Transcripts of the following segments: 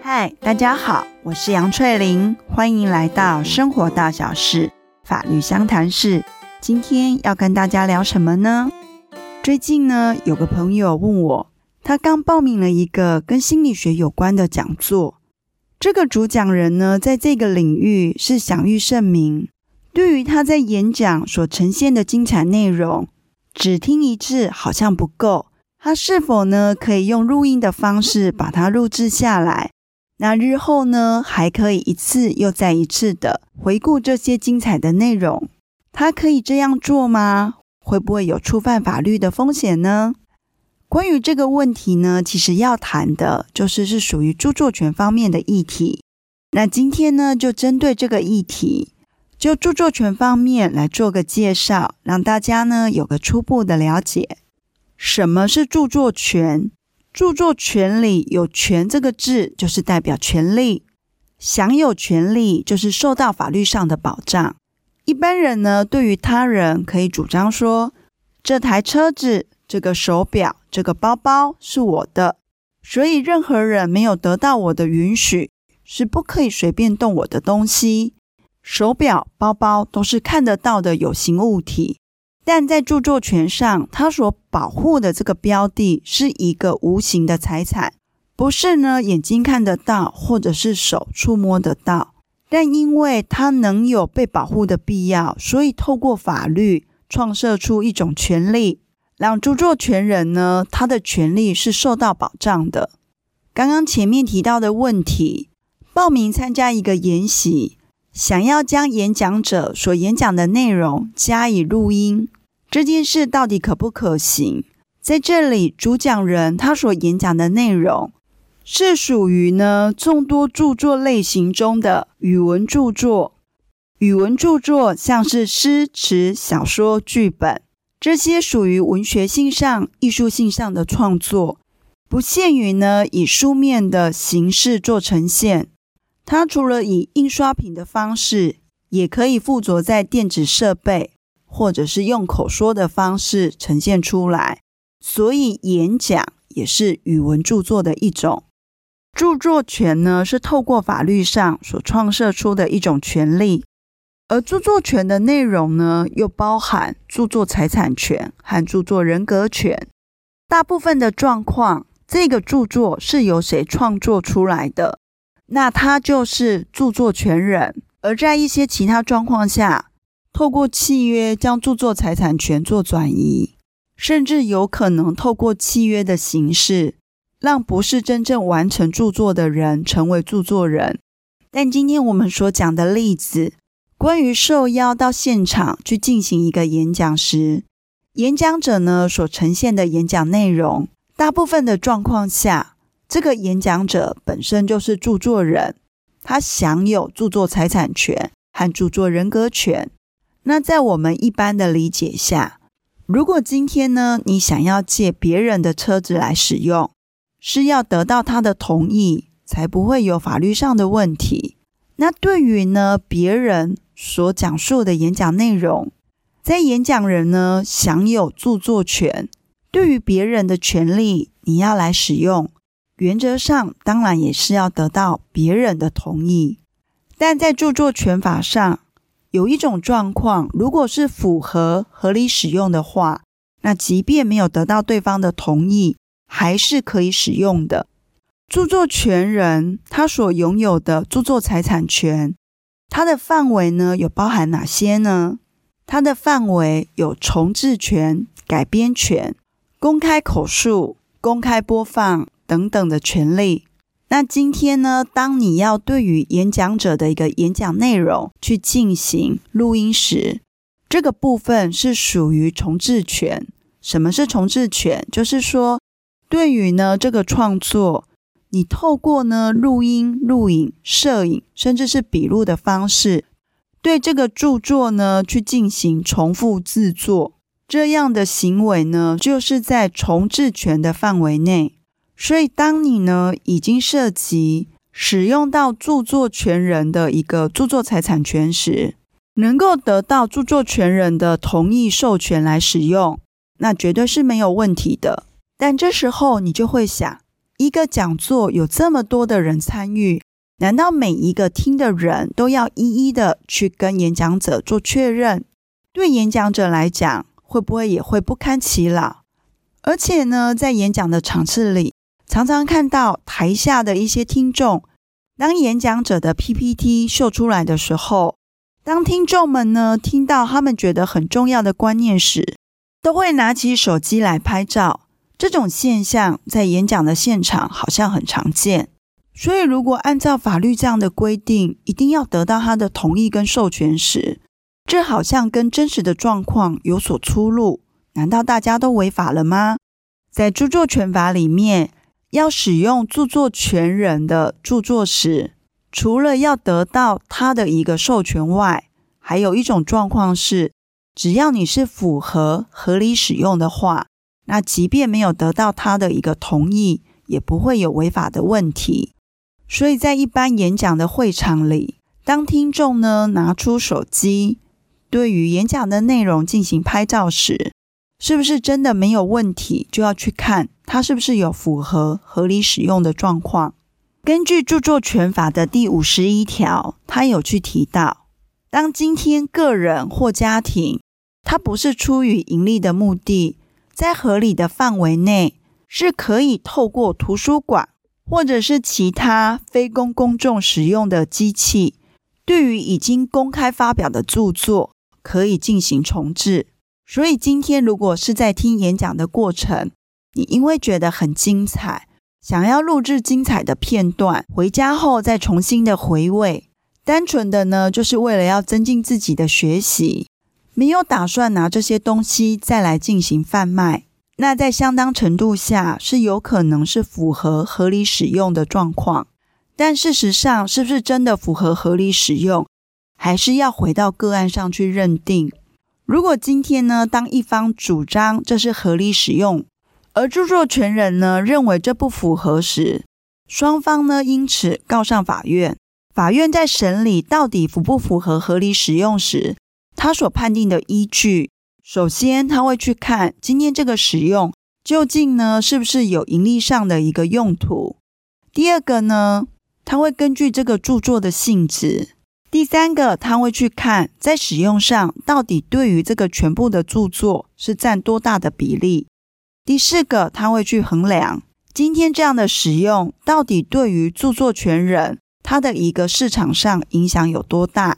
嗨，大家好，我是杨翠玲，欢迎来到生活大小事法律相谈室。今天要跟大家聊什么呢？最近呢，有个朋友问我，他刚报名了一个跟心理学有关的讲座，这个主讲人呢，在这个领域是享誉盛名。对于他在演讲所呈现的精彩内容，只听一次好像不够。他是否呢，可以用录音的方式把它录制下来？那日后呢，还可以一次又再一次的回顾这些精彩的内容。他可以这样做吗？会不会有触犯法律的风险呢？关于这个问题呢，其实要谈的就是是属于著作权方面的议题。那今天呢，就针对这个议题，就著作权方面来做个介绍，让大家呢有个初步的了解。什么是著作权？著作权里有“权”这个字，就是代表权利，享有权利就是受到法律上的保障。一般人呢，对于他人可以主张说，这台车子、这个手表、这个包包是我的，所以任何人没有得到我的允许，是不可以随便动我的东西。手表、包包都是看得到的有形物体。但在著作权上，它所保护的这个标的是一个无形的财产，不是呢眼睛看得到或者是手触摸得到。但因为它能有被保护的必要，所以透过法律创设出一种权利，让著作权人呢他的权利是受到保障的。刚刚前面提到的问题，报名参加一个研习。想要将演讲者所演讲的内容加以录音，这件事到底可不可行？在这里，主讲人他所演讲的内容是属于呢众多著作类型中的语文著作。语文著作像是诗词、小说、剧本，这些属于文学性上、艺术性上的创作，不限于呢以书面的形式做呈现。它除了以印刷品的方式，也可以附着在电子设备，或者是用口说的方式呈现出来。所以，演讲也是语文著作的一种。著作权呢，是透过法律上所创设出的一种权利，而著作权的内容呢，又包含著作财产权和著作人格权。大部分的状况，这个著作是由谁创作出来的？那他就是著作权人，而在一些其他状况下，透过契约将著作财产权做转移，甚至有可能透过契约的形式，让不是真正完成著作的人成为著作人。但今天我们所讲的例子，关于受邀到现场去进行一个演讲时，演讲者呢所呈现的演讲内容，大部分的状况下。这个演讲者本身就是著作人，他享有著作财产权和著作人格权。那在我们一般的理解下，如果今天呢，你想要借别人的车子来使用，是要得到他的同意，才不会有法律上的问题。那对于呢，别人所讲述的演讲内容，在演讲人呢享有著作权，对于别人的权利，你要来使用。原则上，当然也是要得到别人的同意，但在著作权法上，有一种状况，如果是符合合理使用的话，那即便没有得到对方的同意，还是可以使用的。著作权人他所拥有的著作财产权，它的范围呢，有包含哪些呢？它的范围有重制权、改编权、公开口述、公开播放。等等的权利。那今天呢，当你要对于演讲者的一个演讲内容去进行录音时，这个部分是属于重制权。什么是重制权？就是说，对于呢这个创作，你透过呢录音、录影、摄影，甚至是笔录的方式，对这个著作呢去进行重复制作，这样的行为呢，就是在重制权的范围内。所以，当你呢已经涉及使用到著作权人的一个著作财产权时，能够得到著作权人的同意授权来使用，那绝对是没有问题的。但这时候你就会想，一个讲座有这么多的人参与，难道每一个听的人都要一一的去跟演讲者做确认？对演讲者来讲，会不会也会不堪其扰？而且呢，在演讲的场次里，常常看到台下的一些听众，当演讲者的 PPT 秀出来的时候，当听众们呢听到他们觉得很重要的观念时，都会拿起手机来拍照。这种现象在演讲的现场好像很常见。所以，如果按照法律这样的规定，一定要得到他的同意跟授权时，这好像跟真实的状况有所出入。难道大家都违法了吗？在著作权法里面，要使用著作权人的著作时，除了要得到他的一个授权外，还有一种状况是，只要你是符合合理使用的话，那即便没有得到他的一个同意，也不会有违法的问题。所以在一般演讲的会场里，当听众呢拿出手机，对于演讲的内容进行拍照时，是不是真的没有问题？就要去看它是不是有符合合理使用的状况。根据著作权法的第五十一条，它有去提到，当今天个人或家庭，它不是出于盈利的目的，在合理的范围内，是可以透过图书馆或者是其他非公公众使用的机器，对于已经公开发表的著作，可以进行重制。所以今天，如果是在听演讲的过程，你因为觉得很精彩，想要录制精彩的片段，回家后再重新的回味，单纯的呢，就是为了要增进自己的学习，没有打算拿这些东西再来进行贩卖，那在相当程度下是有可能是符合合理使用的状况。但事实上，是不是真的符合合理使用，还是要回到个案上去认定。如果今天呢，当一方主张这是合理使用，而著作权人呢认为这不符合时，双方呢因此告上法院。法院在审理到底符不符合合理使用时，他所判定的依据，首先他会去看今天这个使用究竟呢是不是有盈利上的一个用途。第二个呢，他会根据这个著作的性质。第三个，他会去看在使用上到底对于这个全部的著作是占多大的比例。第四个，他会去衡量今天这样的使用到底对于著作权人他的一个市场上影响有多大。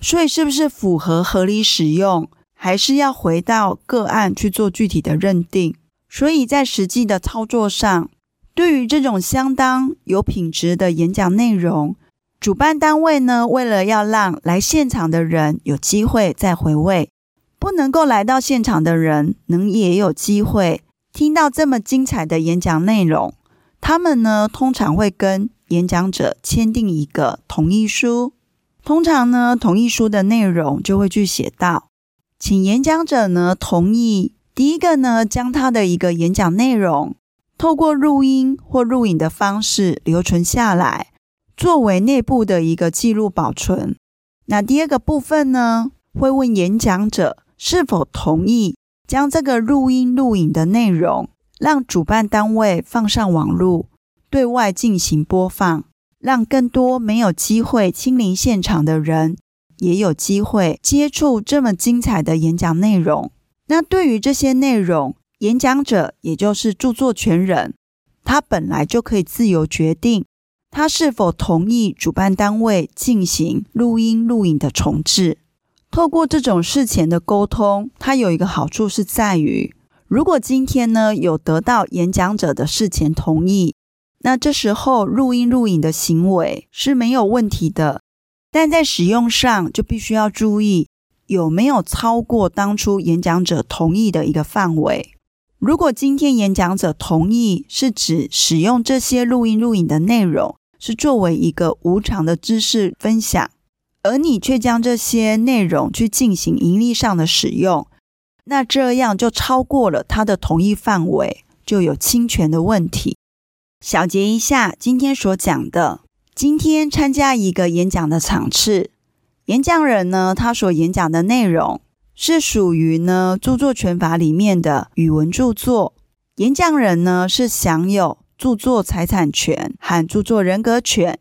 所以，是不是符合合理使用，还是要回到个案去做具体的认定。所以在实际的操作上，对于这种相当有品质的演讲内容，主办单位呢，为了要让来现场的人有机会再回味，不能够来到现场的人能也有机会听到这么精彩的演讲内容，他们呢通常会跟演讲者签订一个同意书。通常呢，同意书的内容就会去写到，请演讲者呢同意，第一个呢将他的一个演讲内容透过录音或录影的方式留存下来。作为内部的一个记录保存。那第二个部分呢，会问演讲者是否同意将这个录音录影的内容，让主办单位放上网络，对外进行播放，让更多没有机会亲临现场的人，也有机会接触这么精彩的演讲内容。那对于这些内容，演讲者也就是著作权人，他本来就可以自由决定。他是否同意主办单位进行录音录影的重制？透过这种事前的沟通，它有一个好处是在于，如果今天呢有得到演讲者的事前同意，那这时候录音录影的行为是没有问题的。但在使用上就必须要注意有没有超过当初演讲者同意的一个范围。如果今天演讲者同意是指使用这些录音录影的内容，是作为一个无偿的知识分享，而你却将这些内容去进行盈利上的使用，那这样就超过了他的同意范围，就有侵权的问题。小结一下今天所讲的：今天参加一个演讲的场次，演讲人呢，他所演讲的内容是属于呢著作权法里面的语文著作，演讲人呢是享有。著作财产权和著作人格权。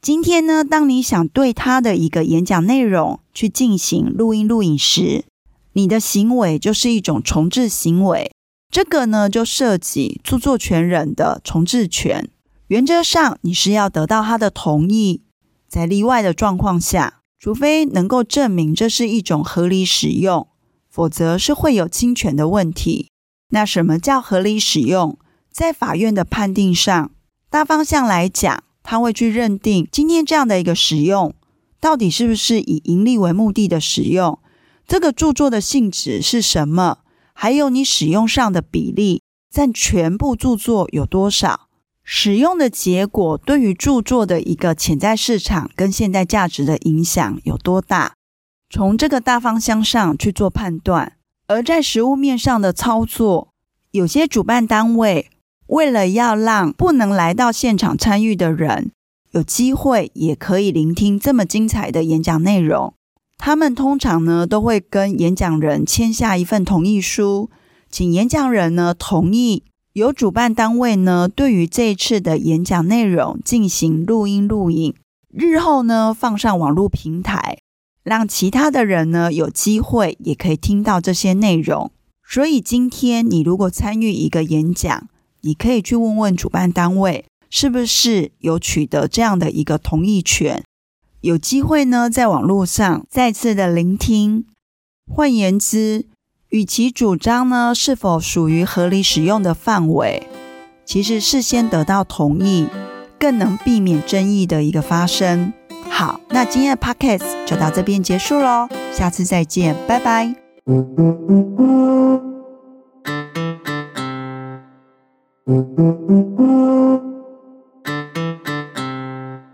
今天呢，当你想对他的一个演讲内容去进行录音录影时，你的行为就是一种重制行为。这个呢，就涉及著作权人的重制权。原则上，你是要得到他的同意，在例外的状况下，除非能够证明这是一种合理使用，否则是会有侵权的问题。那什么叫合理使用？在法院的判定上，大方向来讲，他会去认定今天这样的一个使用，到底是不是以盈利为目的的使用？这个著作的性质是什么？还有你使用上的比例占全部著作有多少？使用的结果对于著作的一个潜在市场跟现代价值的影响有多大？从这个大方向上去做判断。而在实务面上的操作，有些主办单位为了要让不能来到现场参与的人有机会，也可以聆听这么精彩的演讲内容，他们通常呢都会跟演讲人签下一份同意书，请演讲人呢同意由主办单位呢对于这一次的演讲内容进行录音录影，日后呢放上网络平台。让其他的人呢有机会也可以听到这些内容。所以今天你如果参与一个演讲，你可以去问问主办单位是不是有取得这样的一个同意权，有机会呢在网络上再次的聆听。换言之，与其主张呢是否属于合理使用的范围，其实事先得到同意，更能避免争议的一个发生。好，那今天的 podcast 就到这边结束喽，下次再见，拜拜。